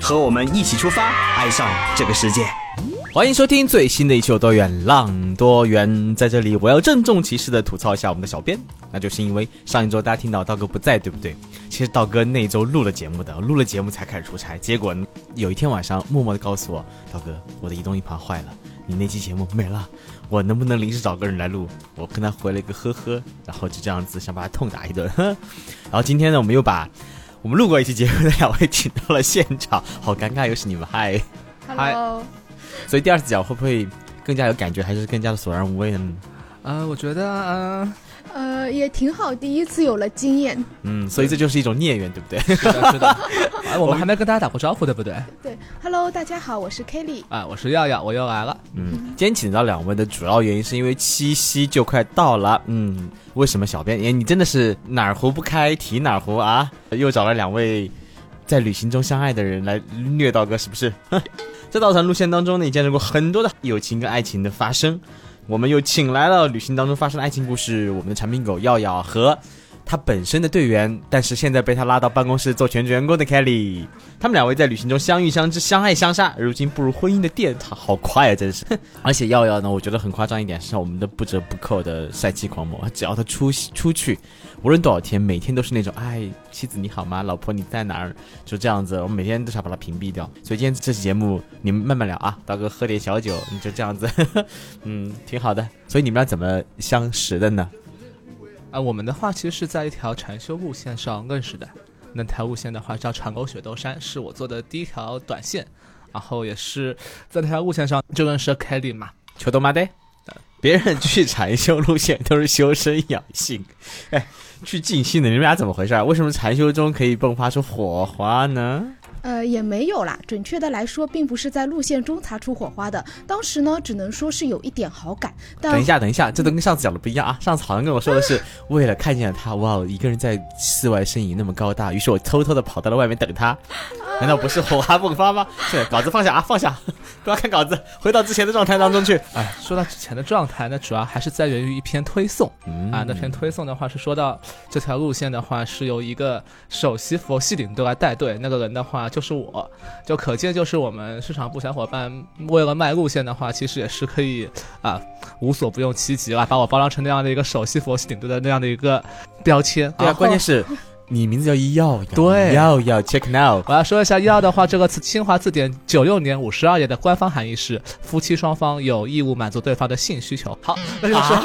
和我们一起出发，爱上这个世界。欢迎收听最新的一期《有多远浪多远》。在这里，我要郑重其事的吐槽一下我们的小编，那就是因为上一周大家听到道哥不在，对不对？其实道哥那一周录了节目的，录了节目才开始出差。结果有一天晚上，默默的告诉我，道哥，我的移动硬盘坏了，你那期节目没了，我能不能临时找个人来录？我跟他回了一个呵呵，然后就这样子想把他痛打一顿。然后今天呢，我们又把我们录过一期节目的两位请到了现场，好尴尬，又是你们，嗨，Hello。所以第二次讲会不会更加有感觉，还是更加的索然无味呢？呃，我觉得，呃，呃，也挺好。第一次有了经验，嗯，所以这就是一种孽缘，对不对？是的，是的。我们还没跟大家打过招呼，对不对？对，Hello，大家好，我是 Kelly。啊，我是耀耀，我又来了。嗯，今天请到两位的主要原因是因为七夕就快到了。嗯，为什么小编？哎，你真的是哪儿壶不开提哪儿壶啊？又找了两位在旅行中相爱的人来虐道哥，是不是？在稻草路线当中呢，也见证过很多的友情跟爱情的发生。我们又请来了旅行当中发生的爱情故事，我们的产品狗耀耀和他本身的队员，但是现在被他拉到办公室做全职员工的 Kelly。他们两位在旅行中相遇相知，相爱相杀，如今步入婚姻的殿堂，好快啊，真是！而且耀耀呢，我觉得很夸张一点，是我们的不折不扣的帅气狂魔，只要他出出去。无论多少天，每天都是那种哎，妻子你好吗？老婆你在哪儿？就这样子，我每天都想把他屏蔽掉。所以今天这期节目你们慢慢聊啊，大哥喝点小酒，你就这样子，嗯，挺好的。所以你们俩怎么相识的呢？啊，我们的话其实是在一条禅修路线上认识的。那条路线的话叫长沟雪窦山，是我做的第一条短线，然后也是在那条路线上就认识了 Kelly 嘛，求多妈的。别人去禅修路线都是修身养性，哎。去静心的，你们俩怎么回事？为什么禅修中可以迸发出火花呢？呃，也没有啦。准确的来说，并不是在路线中擦出火花的。当时呢，只能说是有一点好感。等一下，等一下，这都跟上次讲的不一样啊！上次好像跟我说的是，为了看见了他，哇，一个人在室外身影那么高大，于是我偷偷的跑到了外面等他。难道不是火花迸发吗？对 稿子放下啊，放下，不要看稿子，回到之前的状态当中去。哎，说到之前的状态，那主要还是在源于一篇推送啊。那篇推送的话是说到这条路线的话是由一个首席佛系领队来带队，那个人的话就是我，就可见就是我们市场部小伙伴为了卖路线的话，其实也是可以啊无所不用其极了，把我包装成那样的一个首席佛系领队的那样的一个标签。对啊，关键是。你名字叫医药，对，药药 check now。我要说一下药的话，这个词新华字典九六年五十二页的官方含义是夫妻双方有义务满足对方的性需求。好，那就说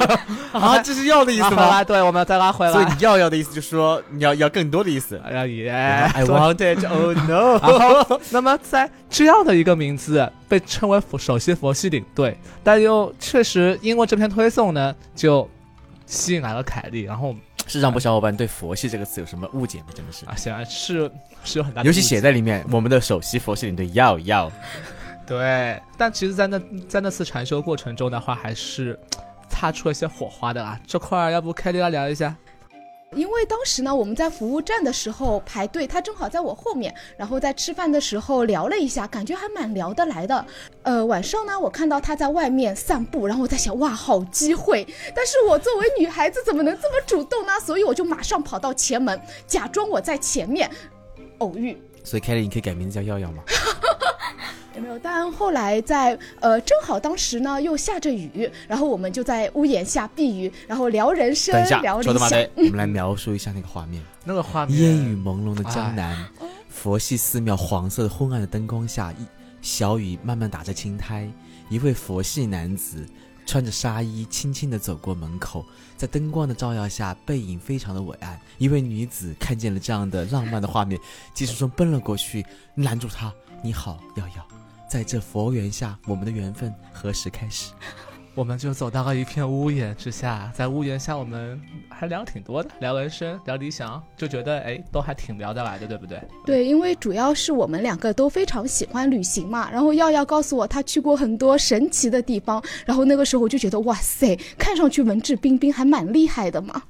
啊，这是要的意思吗？对，我们要再拉回来。所以你要要的意思就是说你要要更多的意思。哎呀耶，I want it, oh no。好，那么在这样的一个名字被称为佛首席佛系领队，但又确实因为这篇推送呢，就吸引来了凯莉，然后。市场部小伙伴对“佛系”这个词有什么误解吗？真的是啊，显然是是有很大的，尤其写在里面，我们的首席佛系领队要要。对，但其实，在那在那次禅修过程中的话，还是 擦出了一些火花的啊。这块儿要不凯莉来聊一下？因为当时呢，我们在服务站的时候排队，他正好在我后面，然后在吃饭的时候聊了一下，感觉还蛮聊得来的。呃，晚上呢，我看到他在外面散步，然后我在想，哇，好机会！但是我作为女孩子怎么能这么主动呢？所以我就马上跑到前门，假装我在前面偶遇。所以凯莉，你可以改名字叫耀耀吗？有没有？但后来在呃，正好当时呢又下着雨，然后我们就在屋檐下避雨，然后聊人生，聊理想。我们来描述一下那个画面。那个画面，烟雨朦胧的江南，佛系寺庙黄色的昏暗的灯光下，一小雨慢慢打着青苔。一位佛系男子穿着纱衣，轻轻地走过门口，在灯光的照耀下，背影非常的伟岸。一位女子看见了这样的浪漫的画面，急速中奔了过去，拦住他：“你好，瑶瑶。”在这佛缘下，我们的缘分何时开始？我们就走到了一片屋檐之下，在屋檐下我们还聊挺多的，聊人生，聊理想，就觉得哎，都还挺聊得来的，对不对？对，因为主要是我们两个都非常喜欢旅行嘛。然后耀耀告诉我他去过很多神奇的地方，然后那个时候我就觉得哇塞，看上去文质彬彬，还蛮厉害的嘛。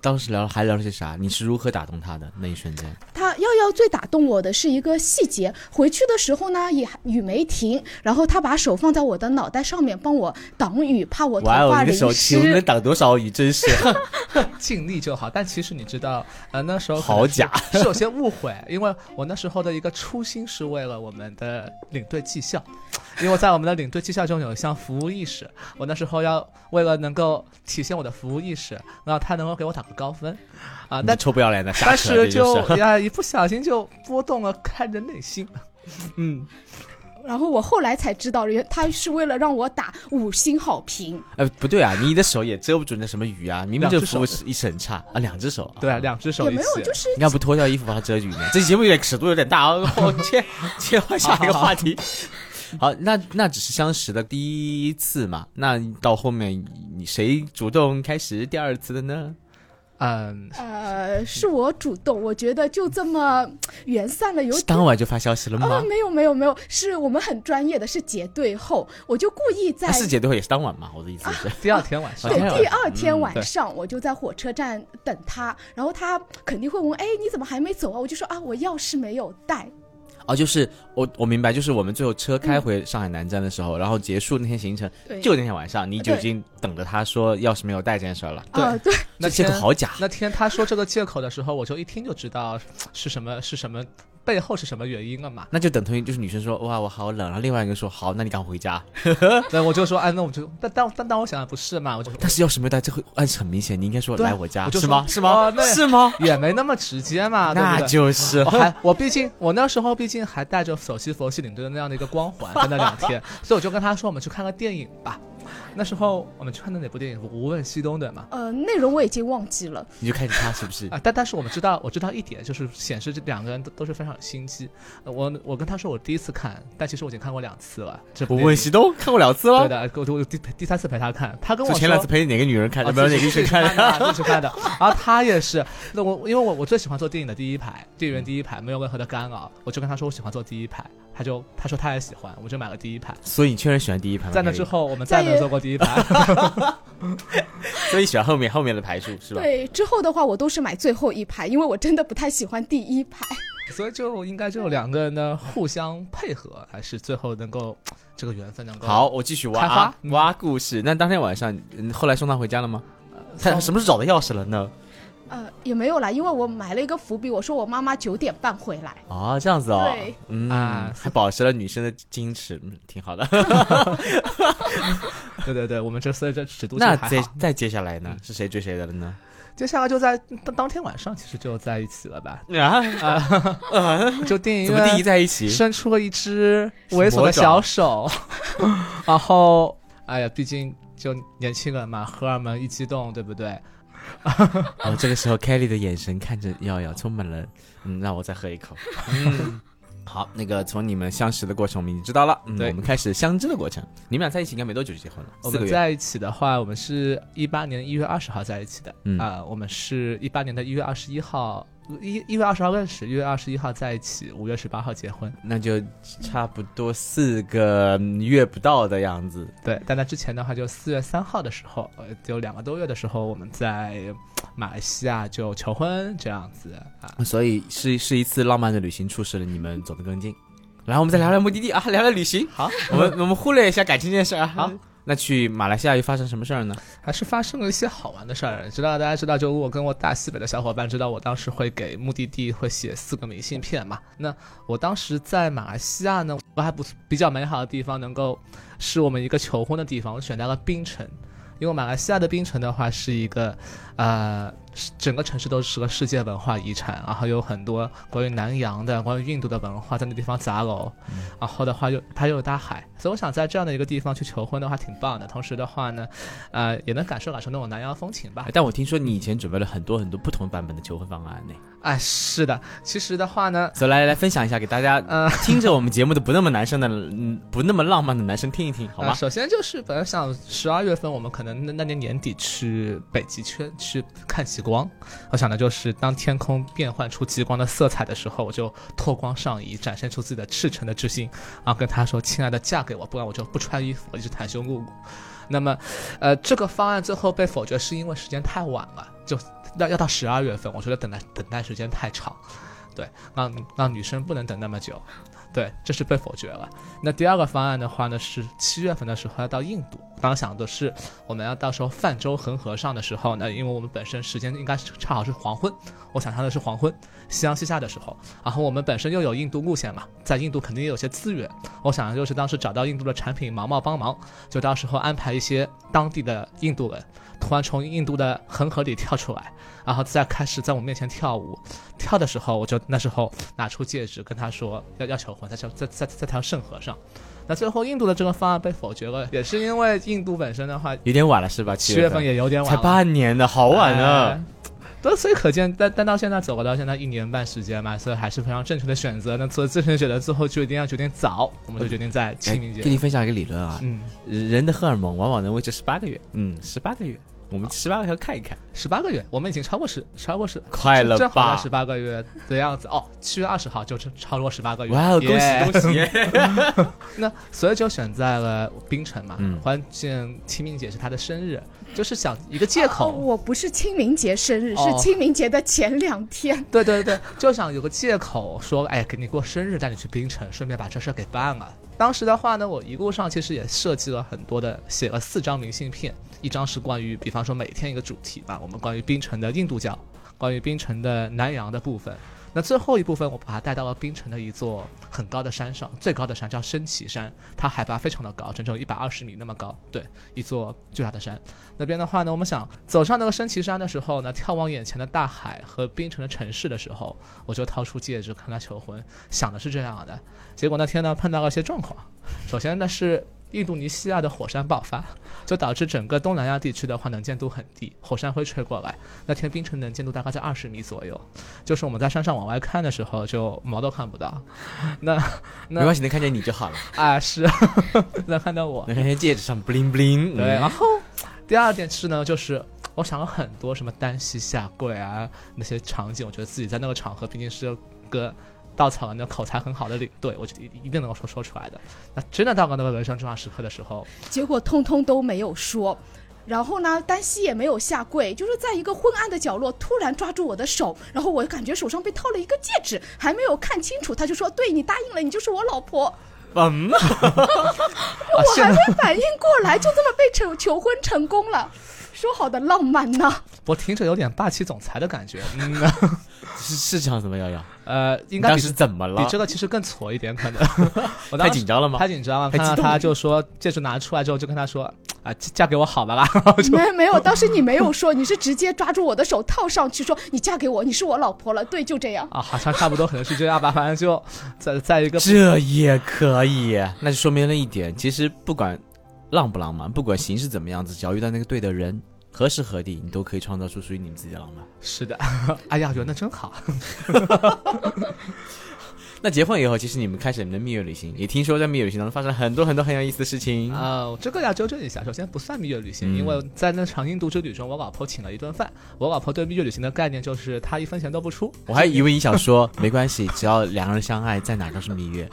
当时聊还聊了些啥？你是如何打动他的那一瞬间？他耀耀最打动我的是一个细节，回去的时候呢，也雨没停，然后他把手放在我的脑袋上面帮我挡雨，怕我头哇哦，发淋你的手请问能。挡多少雨？真是 尽力就好。但其实你知道，呃，那时候好假是有些误会，因为我那时候的一个初心是为了我们的领队绩效，因为在我们的领队绩效中有一项服务意识，我那时候要为了能够体现我的服务意识，然后他能够给我打个高分，啊，你但臭不要脸的瞎但是就是呀，一不小心就拨动了看人内心，嗯。然后我后来才知道，原他是为了让我打五星好评。呃不对啊，你的手也遮不住那什么雨啊，明明就手服务是一很差啊，两只手。对啊，两只手也没有，，就是你要不脱掉衣服把它遮雨呢？这节目有点尺度有点大啊！我切切换下一个话题。好，那那只是相识的第一次嘛，那到后面你谁主动开始第二次的呢？嗯，呃，是我主动，我觉得就这么缘散了，有。当晚就发消息了啊、吗？没有没有没有，是我们很专业的，是结对后，我就故意在、啊，世姐队会也是当晚嘛？我的意思是，第二天晚上对啊，第二天晚上 我就在火车站等他，然后他肯定会问，哎，你怎么还没走啊？我就说啊，我钥匙没有带。哦，就是我我明白，就是我们最后车开回上海南站的时候，然后结束那天行程，就那天晚上，你就已经等着他说钥匙没有带这件事儿了。对、对，那这这个好假，那天他说这个借口的时候，我就一听就知道是什么是什么背后是什么原因了嘛。那就等同于就是女生说哇我好冷，然后另外一个说好，那你赶快回家。那，我就说，哎，那我就，但但但但我想的不是嘛，我就但是要是没有带，这会暗示很明显，你应该说来我家我就是吗？是吗是吗？也没那么直接嘛，那？就是我还我毕竟我那时候毕竟还带着首席佛系领队的那样的一个光环，在那两天，所以我就跟他说，我们去看个电影吧。那时候我们去看的哪部电影？《无问西东》对吗？呃，内容我已经忘记了。你就开始他是不是？啊，但但是我们知道，我知道一点就是显示这两个人都都是非常有心机。呃我我跟他说我第一次看，但其实我已经看过两次了。这部我电影问西东看过两次了，对的，我我第第三次陪他看，他跟我说前两次陪哪个女人看，啊没有哪个女生看。的，自己看的。然后他也是，那我因为我我最喜欢坐电影的第一排，电影院第一排没有任何的干扰，我就跟他说我喜欢坐第一排，他就他说他也喜欢，我就买了第一排。所以你确实喜欢第一排吗？在那之后，我们再没有坐过第一排。所以喜欢后面后面的排数是吧？对，之后的话我都是买最后一排，因为我真的不太喜欢第一排。所以就应该就两个人的互相配合，还是最后能够这个缘分能够好，。我继续挖开花啊嗯挖故事。那当天晚上，嗯后来送他回家了吗？他送什么时候找到钥匙了呢？呃，也没有啦，因为我埋了一个伏笔，我说我妈妈九点半回来。哦，这样子哦。对，嗯啊还保持了女生的矜持，嗯，挺好的。对对对，我们这所以这尺度那还好。再再接下来呢？是谁追谁的了呢？接下来就在当当天晚上，其实就在一起了吧？啊，就电影怎么第一在一起？伸出了一只猥琐的小手，然后哎呀，毕竟就年轻人嘛，荷尔蒙一激动，对不对？哦，这个时候 Kelly 的眼神看着耀耀，充满了嗯，让我再喝一口。嗯，好，那个从你们相识的过程我们已经知道了，嗯，对我们开始相知的过程。你们俩在一起应该没多久就结婚了，四个月。我们在一起的话，我们是一八年一月二十号在一起的，啊、嗯我们是一八年的一月二十一号，一一月二十号认识，一月二十一号在一起，五月十八号结婚。那就差不多四个月不到的样子。对，但在之前的话，就四月三号的时候，呃，就两个多月的时候，我们在马来西亚就求婚这样子啊。所以是是一次浪漫的旅行，促使了你们走得更近。然后我们再聊聊目的地啊，聊聊旅行。好，我们我们忽略一下感情这件事啊。好，那去马来西亚又发生什么事儿呢？还是发生了一些好玩的事儿。知道大家知道，就我跟我大西北的小伙伴知道，我当时会给目的地会写四个明信片嘛。那我当时在马来西亚呢，我还不比较美好的地方，能够是我们一个求婚的地方，我选在了槟城。因为马来西亚的槟城的话是一个，呃，整个城市都是个世界文化遗产，然后有很多关于南洋的、关于印度的文化在那地方杂糅，然后的话又它又有大海，所以我想在这样的一个地方去求婚的话挺棒的。同时的话呢，呃，也能感受感受那种南洋风情吧。但我听说你以前准备了很多很多不同版本的求婚方案呢。哎，是的，其实的话呢，所以来来分享一下给大家，呃，听着我们节目的不那么男生的，嗯，不那么浪漫的男生听一听，好吗？首先就是本来想十二月份我们可能那那年年底去北极圈去去看极光，我想的就是当天空变换出极光的色彩的时候，我就脱光上衣，展现出自己的赤诚的之心，然后跟他说：“亲爱的，嫁给我，不然我就不穿衣服，我一直袒胸露骨。”那么，呃，这个方案最后被否决是因为时间太晚了，就。要要到十二月份，我觉得等待等待时间太长，对，让让女生不能等那么久。对，这是被否决了。那第二个方案的话呢，是七月份的时候要到印度。刚想的是，我们要到时候泛舟恒河上的时候呢，因为我们本身时间应该是恰好是黄昏，我想象的是黄昏，夕阳西下的时候。然后我们本身又有印度路线嘛，在印度肯定也有些资源。我想的就是当时找到印度的产品毛毛帮忙，就到时候安排一些当地的印度人，突然从印度的恒河里跳出来，然后再开始在我面前跳舞。跳的时候，我就那时候拿出戒指跟他说要要求婚。在在在在条圣河上，那最后印度的这个方案被否决了，也是因为印度本身的话有点晚了，是吧？七月份也有点晚，才半年呢好晚啊！对，所以可见，但但到现在走了到现在一年半时间嘛，所以还是非常正确的选择。那做正确的选择之后，就一定要决定早，我们就决定在清明节。给你分享一个理论啊，嗯，人的荷尔蒙往往能维持十八个月，嗯，十八个月。我们十八个月看一看，十八个月，我们已经超过十，超过十，快了吧？十八个月的样子哦，七月二十号就超过十八个月，哇，恭喜恭喜！那所以就选在了冰城嘛，关键清明节是他的生日，就是想一个借口。我不是清明节生日，是清明节的前两天。对对对，就想有个借口说，哎，给你过生日，带你去冰城，顺便把这事给办了。当时的话呢，我一路上其实也设计了很多的，写了四张明信片。一张是关于，比方说每天一个主题吧，我们关于冰城的印度教，关于冰城的南洋的部分。那最后一部分，我把它带到了冰城的一座很高的山上，最高的山叫升旗山，它海拔非常的高，整整一百二十米那么高。对，一座巨大的山。那边的话呢，我们想走上那个升旗山的时候呢，眺望眼前的大海和冰城的城市的时候，我就掏出戒指跟他求婚，想的是这样的。结果那天呢，碰到了一些状况。首先呢是。印度尼西亚的火山爆发，就导致整个东南亚地区的话能见度很低，火山灰吹过来，那天冰城能见度大概在二十米左右，就是我们在山上往外看的时候就毛都看不到。那没关系，能看见你就好了。啊，是 能看到我，能看见戒指上 bling bling。对，然后第二点是呢，就是我想了很多什么单膝下跪啊那些场景，我觉得自己在那个场合毕竟是个。稻草人的口才很好的领队，我就一一定能够说说出来的。那真的到了那个人生重要时刻的时候，结果通通都没有说。然后呢，丹西也没有下跪，就是在一个昏暗的角落突然抓住我的手，然后我感觉手上被套了一个戒指，还没有看清楚，他就说：“对你答应了，你就是我老婆。”嗯，我还没反应过来，就这么被求求婚成功了。说好的浪漫呢？我听着有点霸气总裁的感觉。嗯，是是这样子吗？瑶瑶？呃，应该是怎么了？比这个其实更挫一点，可能。我太紧张了吗？太紧张了。看到他就说戒指拿出来之后，就跟他说 啊，嫁给我好吧啦。没没有，当时你没有说，你是直接抓住我的手套上去说你嫁给我，你是我老婆了。对，就这样。啊，好像差不多可能是这样吧。反正就在在一个这也可以，那就说明了一点，其实不管。浪不浪漫，不管形式怎么样子，只要遇到那个对的人，何时何地，你都可以创造出属于你们自己的浪漫。是的，哎呀，觉得那真好。那结婚以后，其实你们开始你们的蜜月旅行，也听说在蜜月旅行当中发生了很多很多很有意思的事情啊。这个要纠正一下，首先不算蜜月旅行，因为在那场印度之旅中，我老婆请了一顿饭。我老婆对蜜月旅行的概念就是她一分钱都不出。我还以为你想说没关系，只要两个人相爱，在哪都是蜜月。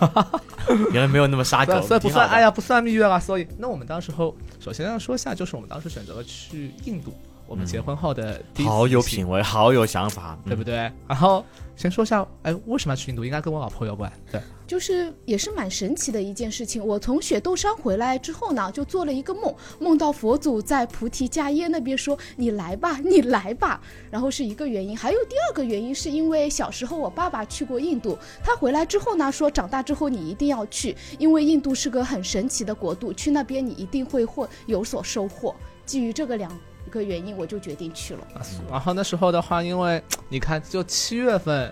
原来没有那么杀狗，所以不算。哎呀，不算蜜月了。所以，那我们当时候，首先要说一下，就是我们当时选择了去印度。我们结婚后的第一好有品味，好有想法，对不对？然后先说一下，哎，为什么要去印度？应该跟我老婆有关。对，就是也是蛮神奇的一件事情。我从雪窦山回来之后呢，就做了一个梦，梦到佛祖在菩提迦耶那边说：“你来吧，你来吧。”然后是一个原因，还有第二个原因，是因为小时候我爸爸去过印度，他回来之后呢，说长大之后你一定要去，因为印度是个很神奇的国度，去那边你一定会获有所收获。基于这个两。一个原因，我就决定去了。然后那时候的话，因为 你看，就七月份。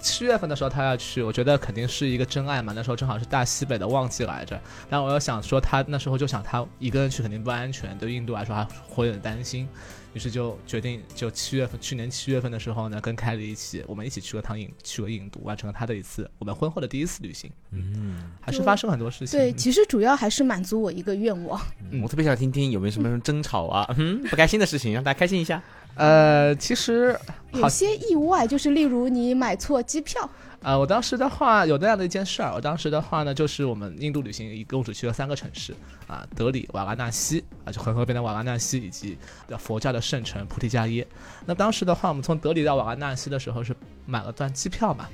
七月份的时候他要去，我觉得肯定是一个真爱嘛。那时候正好是大西北的旺季来着，但我又想说他那时候就想他一个人去肯定不安全，对印度来说还会有点担心，于是就决定就七月份，去年七月份的时候呢，跟凯里一起，我们一起去了趟印，去了印度，完成了他的一次我们婚后的第一次旅行。嗯，还是发生很多事情。对，其实主要还是满足我一个愿望。嗯，我特别想听听有没有什么争吵啊，嗯，不开心的事情，让大家开心一下。呃，其实有些意外，就是例如你买错机票。啊，我当时的话有那样的一件事儿，我当时的话呢，就是我们印度旅行一共只去了三个城市，啊，德里、瓦拉纳西，啊，就恒河边的瓦拉纳西，以及佛教的圣城菩提迦耶。那当时的话，我们从德里到瓦拉纳西的时候是买了段机票嘛，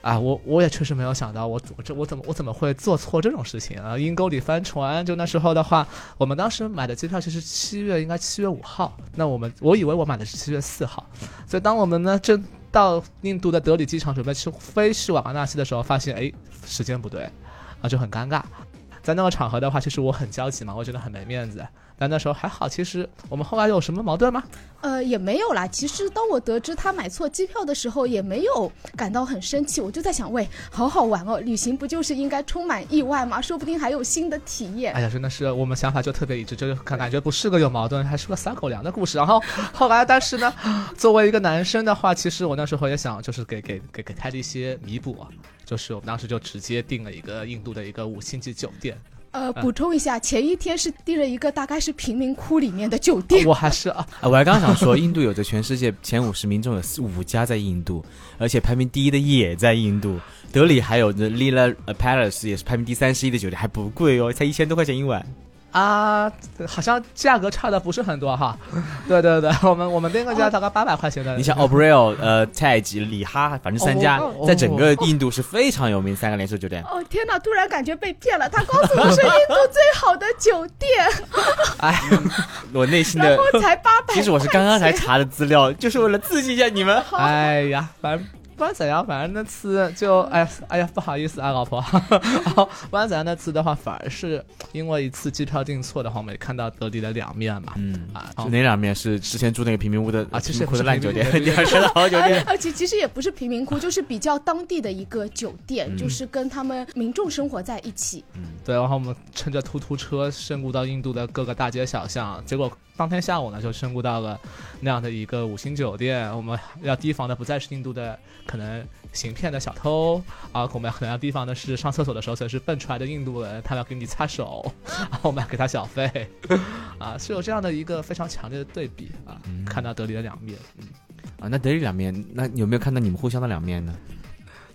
啊，我我也确实没有想到，我我这我怎么我怎么会做错这种事情啊？阴沟里翻船，就那时候的话，我们当时买的机票其实七月应该七月五号，那我们我以为我买的是七月四号，所以当我们呢正。到印度的德里机场准备去飞去瓦拉纳西的时候，发现哎时间不对，啊就很尴尬。在那个场合的话，其实我很焦急嘛，我觉得很没面子。但那时候还好，其实我们后来有什么矛盾吗？呃，也没有啦。其实当我得知他买错机票的时候，也没有感到很生气。我就在想，喂，好好玩哦，旅行不就是应该充满意外吗？说不定还有新的体验。哎呀，真的是我们想法就特别一致，就是感感觉不是个有矛盾，还是个撒狗粮的故事。然后后来，但是呢，作为一个男生的话，其实我那时候也想，就是给给给给他的一些弥补啊，就是我们当时就直接订了一个印度的一个五星级酒店。呃，补充一下，前一天是订了一个大概是贫民窟里面的酒店。我还是啊，我还刚想说，印度有着全世界 前五十名中有五家在印度，而且排名第一的也在印度。德里还有 Lila Palace 也是排名第三十一的酒店，还不贵哦，才一千多块钱一晚。啊，好像价格差的不是很多哈。对对对，我们我们那个价大概八百块钱的。你像 Oberoi、呃太极、里哈，反正三家在整个印度是非常有名三个连锁酒店。哦天哪，突然感觉被骗了，他告诉我是印度最好的酒店。哎，我内心的才八百。其实我是刚刚才查的资料，就是为了刺激一下你们。哎呀，反正。不管怎样，反正那次就哎哎呀，不好意思啊，老婆。然后不管怎样，那次的话，反而是因为一次机票订错的话，我们也看到德里的两面嘛。嗯啊，哪两面是之前住那个贫民窟的啊？其实不是烂酒店，第二天的好酒店。而且其实也不是贫民窟，就是比较当地的一个酒店，就是跟他们民众生活在一起。嗯，对。然后我们乘着突突车深入到印度的各个大街小巷，结果。当天下午呢，就身故到了那样的一个五星酒店。我们要提防的不再是印度的可能行骗的小偷啊，我们可能要提防的是上厕所的时候，随时蹦出来的印度人，他要给你擦手，我们要给他小费 啊，是有这样的一个非常强烈的对比啊。看到德里的两面，啊，那德里两面，那有没有看到你们互相的两面呢？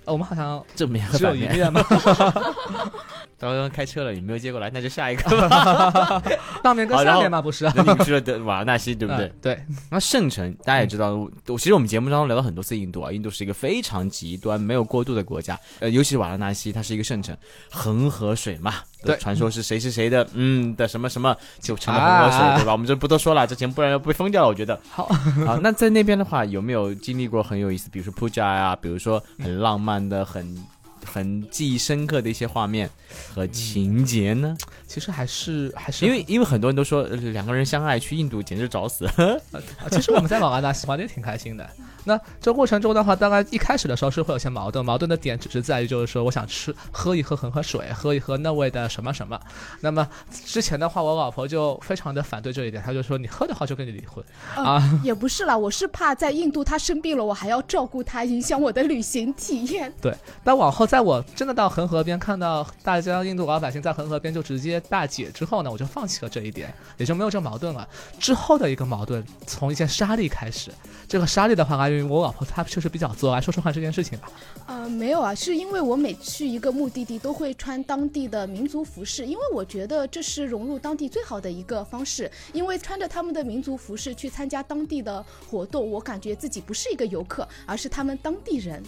我们好像正面只有一面吗？刚刚开车了，你没有接过来，那就下一个。上面跟下面嘛？不是啊，你们去了的瓦拉纳西，对不对？对。那圣城大家也知道，我其实我们节目当中聊了很多次印度啊，印度是一个非常极端、没有过渡的国家。呃，尤其是瓦拉纳西，它是一个圣城，恒河水嘛。对。传说是谁是谁的，嗯的什么什么就成了恒河水，对吧？我们就不多说了，这节目不然要被封掉了。我觉得。好。好，那在那边的话，有没有经历过很有意思，比如说 Puja 呀，比如说很浪漫的很。很记忆深刻的一些画面和情节呢？其实还是还是因为因为很多人都说两个人相爱去印度简直找死。其实我们在马拉纳西玩的也挺开心的。那这过程中的话，大概一开始的时候是会有些矛盾，矛盾的点只是在于就是说我想吃喝一喝恒河水，喝一喝那味的什么什么。那么之前的话，我老婆就非常的反对这一点，她就说你喝的话就跟你离婚啊。也不是啦，我是怕在印度她生病了，我还要照顾她，影响我的旅行体验。对，但往后在我真的到恒河边看到大家印度老百姓在恒河边就直接大解之后呢，我就放弃了这一点，也就没有这矛盾了。之后的一个矛盾从一件沙粒开始，这个沙粒的话。因为我老婆她确实比较作，来说说看这件事情吧。呃，没有啊，是因为我每去一个目的地都会穿当地的民族服饰，因为我觉得这是融入当地最好的一个方式。因为穿着他们的民族服饰去参加当地的活动，我感觉自己不是一个游客，而是他们当地人。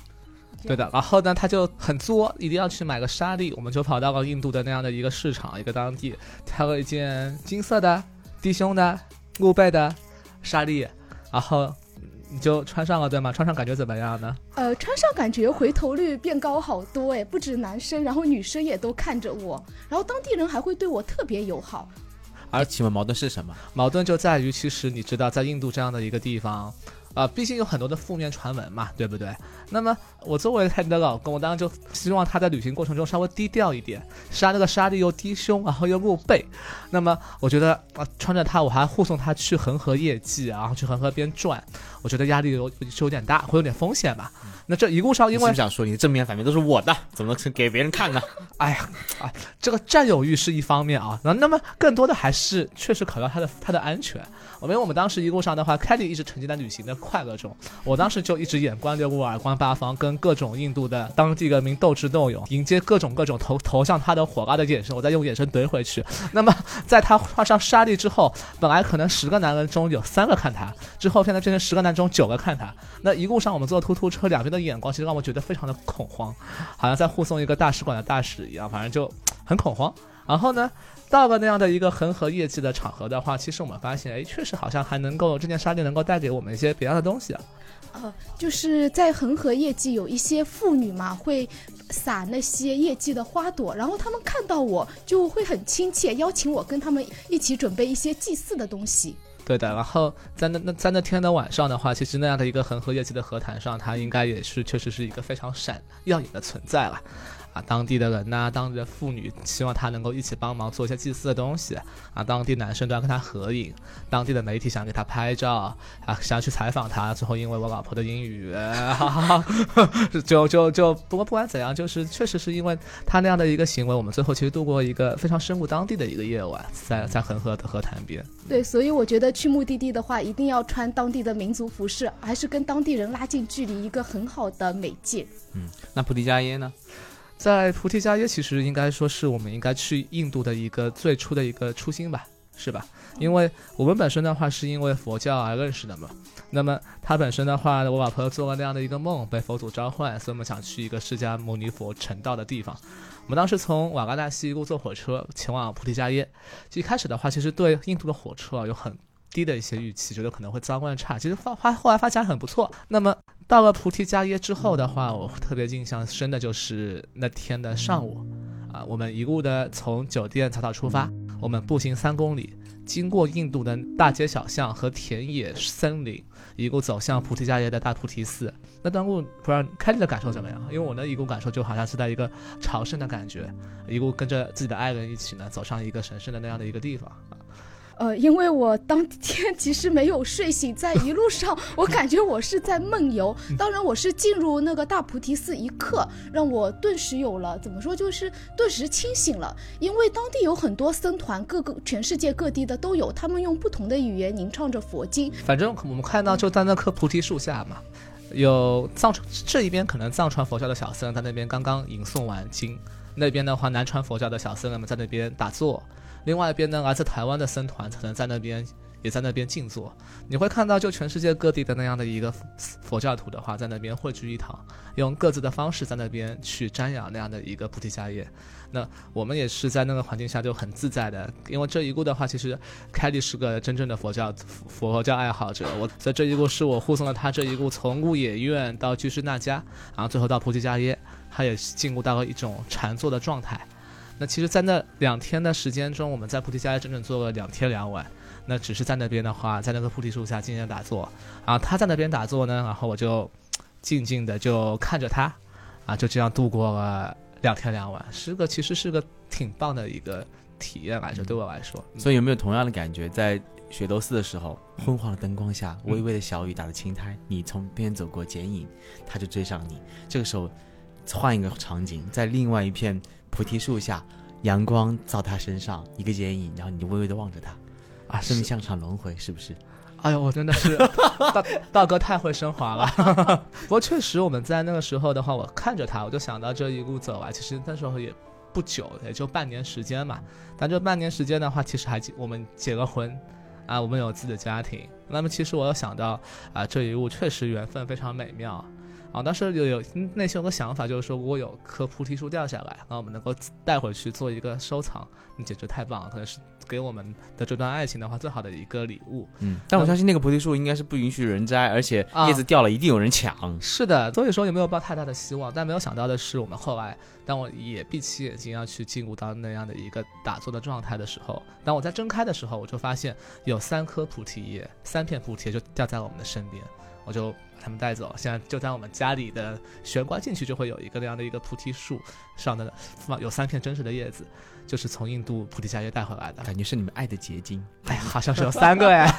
对的，然后呢，他就很作，一定要去买个沙粒，我们就跑到了印度的那样的一个市场，一个当地挑了一件金色的低胸的露背的沙粒，然后。你就穿上了对吗？穿上感觉怎么样呢？呃，穿上感觉回头率变高好多哎，不止男生，然后女生也都看着我，然后当地人还会对我特别友好。而请问矛盾是什么？矛盾就在于，其实你知道，在印度这样的一个地方。啊，毕竟有很多的负面传闻嘛，对不对？那么我作为泰迪的老公，我当然就希望他在旅行过程中稍微低调一点，杀那个沙利又低胸，然后又露背。那么我觉得啊，穿着它我还护送他去恒河夜祭，然后去恒河边转，我觉得压力有是有点大，会有点风险吧。那这一路上，因为想说你的正面反面都是我的，怎么能给别人看呢？哎呀，啊，这个占有欲是一方面啊，那那么更多的还是确实考虑到他的他的安全。因为我们当时一路上的话，凯蒂一直沉浸在旅行的快乐中，我当时就一直眼观六路，耳观八方，跟各种印度的当地人民斗智斗勇，迎接各种各种投投向他的火辣的眼神，我再用眼神怼回去。那么在他画上沙粒之后，本来可能十个男人中有三个看他，之后现在变成十个男中九个看他。那一路上我们坐突突车，两边的眼光其实让我觉得非常的恐慌，好像在护送一个大使馆的大使一样，反正就很恐慌。然后呢？到了那样的一个恒河业绩的场合的话，其实我们发现，哎，确实好像还能够这件沙粒能够带给我们一些别样的东西啊。呃，就是在恒河业绩有一些妇女嘛，会撒那些业绩的花朵，然后他们看到我就会很亲切，邀请我跟他们一起准备一些祭祀的东西。对的，然后在那那在那天的晚上的话，其实那样的一个恒河夜祭的河滩上，它应该也是确实是一个非常闪耀眼的存在了。当地的人呐，当地的妇女希望他能够一起帮忙做一些祭祀的东西啊。当地男生都要跟他合影，当地的媒体想给他拍照啊，想要去采访他。最后因为我老婆的英语，就就就不过不管怎样，就是确实是因为他那样的一个行为，我们最后其实度过一个非常深入当地的一个夜晚，在在恒河的河滩边。对，所以我觉得去目的地的话，一定要穿当地的民族服饰，还是跟当地人拉近距离一个很好的媒介。嗯，那菩提伽耶呢？在菩提伽耶，其实应该说是我们应该去印度的一个最初的一个初心吧，是吧？因为我们本身的话是因为佛教而认识的嘛。那么他本身的话，我老婆做了那样的一个梦，被佛祖召唤，所以我们想去一个释迦牟尼佛成道的地方。我们当时从瓦嘎纳西一路坐火车前往菩提伽耶。一开始的话，其实对印度的火车有很低的一些预期，觉得可能会脏乱差。其实发发后来发现很不错。那么。到了菩提迦耶之后的话，我特别印象深的就是那天的上午，啊，我们一路的从酒店草草出发，我们步行三公里，经过印度的大街小巷和田野森林，一路走向菩提迦耶的大菩提寺。那段路不知道开利的感受怎么样？因为我呢一路感受就好像是在一个朝圣的感觉，一路跟着自己的爱人一起呢，走上一个神圣的那样的一个地方啊。呃，因为我当天其实没有睡醒，在一路上，我感觉我是在梦游。当然，我是进入那个大菩提寺一刻，让我顿时有了怎么说，就是顿时清醒了。因为当地有很多僧团，各个全世界各地的都有，他们用不同的语言吟唱着佛经。反正我们看到就在那棵菩提树下嘛，有藏传这一边可能藏传佛教的小僧在那边刚刚吟诵完经，那边的话南传佛教的小僧们在那边打坐。另外一边呢，来自台湾的僧团可能在那边也在那边静坐。你会看到，就全世界各地的那样的一个佛教徒的话，在那边汇聚一堂，用各自的方式在那边去瞻仰那样的一个菩提迦叶。那我们也是在那个环境下就很自在的，因为这一路的话，其实凯蒂是个真正的佛教佛教爱好者。我在这一路是我护送了他这一路从鹿野苑到居士那家，然后最后到菩提迦耶，他也进入到了一种禅坐的状态。那其实，在那两天的时间中，我们在菩提伽耶整整坐了两天两晚。那只是在那边的话，在那个菩提树下静静打坐。啊，他在那边打坐呢，然后我就静静的就看着他，啊，就这样度过了两天两晚，是个其实是个挺棒的一个体验来着，对我来说。所以有没有同样的感觉，在雪窦寺的时候，昏黄的灯光下，微微的小雨打着青苔，你从边走过剪影，他就追上你。这个时候，换一个场景，在另外一片。菩提树下，阳光照他身上，一个剪影，然后你微微的望着他，啊，生命像场轮回，是不是？哎呦，我真的是 大大哥太会升华了。不过确实，我们在那个时候的话，我看着他，我就想到这一路走来，其实那时候也不久，也就半年时间嘛。但这半年时间的话，其实还我们结了婚，啊，我们有自己的家庭。那么其实我有想到，啊，这一路确实缘分非常美妙。啊，当时有有内心有个想法，就是说如果有棵菩提树掉下来，然后我们能够带回去做一个收藏，那简直太棒了，可能是给我们的这段爱情的话最好的一个礼物。嗯，但我相信那个菩提树应该是不允许人摘，而且叶子掉了一定有人抢。是的，所以说也没有抱太大的希望。但没有想到的是，我们后来当我也闭起眼睛要去进入到那样的一个打坐的状态的时候，当我在睁开的时候，我就发现有三颗菩提叶，三片菩提就掉在了我们的身边，我就把。他们带走，现在就在我们家里的玄关进去就会有一个那样的一个菩提树上的放有三片真实的叶子，就是从印度菩提伽耶带回来的，感觉是你们爱的结晶。哎呀，好像是有三个哎。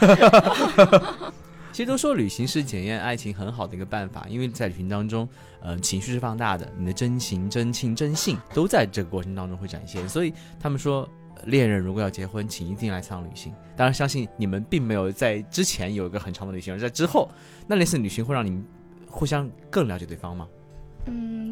其实都说旅行是检验爱情很好的一个办法，因为在旅行当中，呃，情绪是放大的，你的真情、真情、真性都在这个过程当中会展现，所以他们说。恋人如果要结婚，请一定来趟旅行。当然，相信你们并没有在之前有一个很长的旅行，而在之后，那类似旅行会让你们互相更了解对方吗？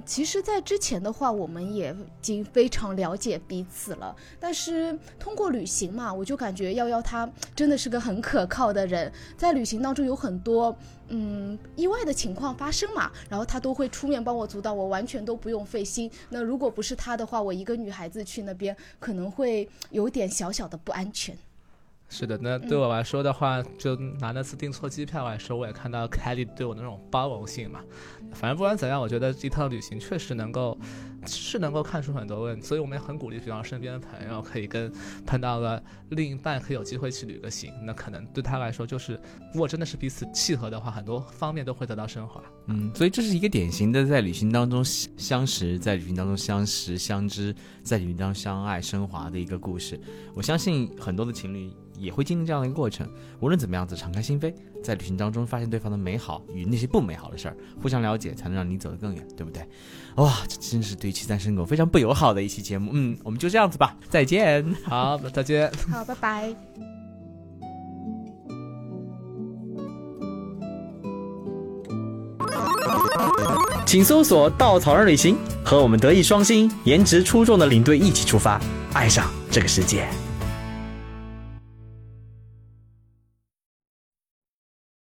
其实，在之前的话，我们也已经非常了解彼此了。但是通过旅行嘛，我就感觉幺幺他真的是个很可靠的人。在旅行当中有很多嗯意外的情况发生嘛，然后他都会出面帮我阻挡，我完全都不用费心。那如果不是他的话，我一个女孩子去那边可能会有点小小的不安全。是的，那对我来说的话，就拿那次订错机票来说，我也看到凯莉对我那种包容性嘛。反正不管怎样，我觉得这趟旅行确实能够，是能够看出很多问题。所以我们也很鼓励，比方身边的朋友可以跟碰到了另一半，可以有机会去旅个行。那可能对他来说，就是如果真的是彼此契合的话，很多方面都会得到升华。嗯，所以这是一个典型的在旅行当中相识，在旅行当中相识相知，在旅行当中相爱升华的一个故事。我相信很多的情侣。也会经历这样的一个过程，无论怎么样子，敞开心扉，在旅行当中发现对方的美好与那些不美好的事儿，互相了解，才能让你走得更远，对不对？哇，这真是对七三生狗非常不友好的一期节目。嗯，我们就这样子吧，再见。好，再见。好，拜拜。请搜索“稻草人旅行”，和我们德艺双馨、颜值出众的领队一起出发，爱上这个世界。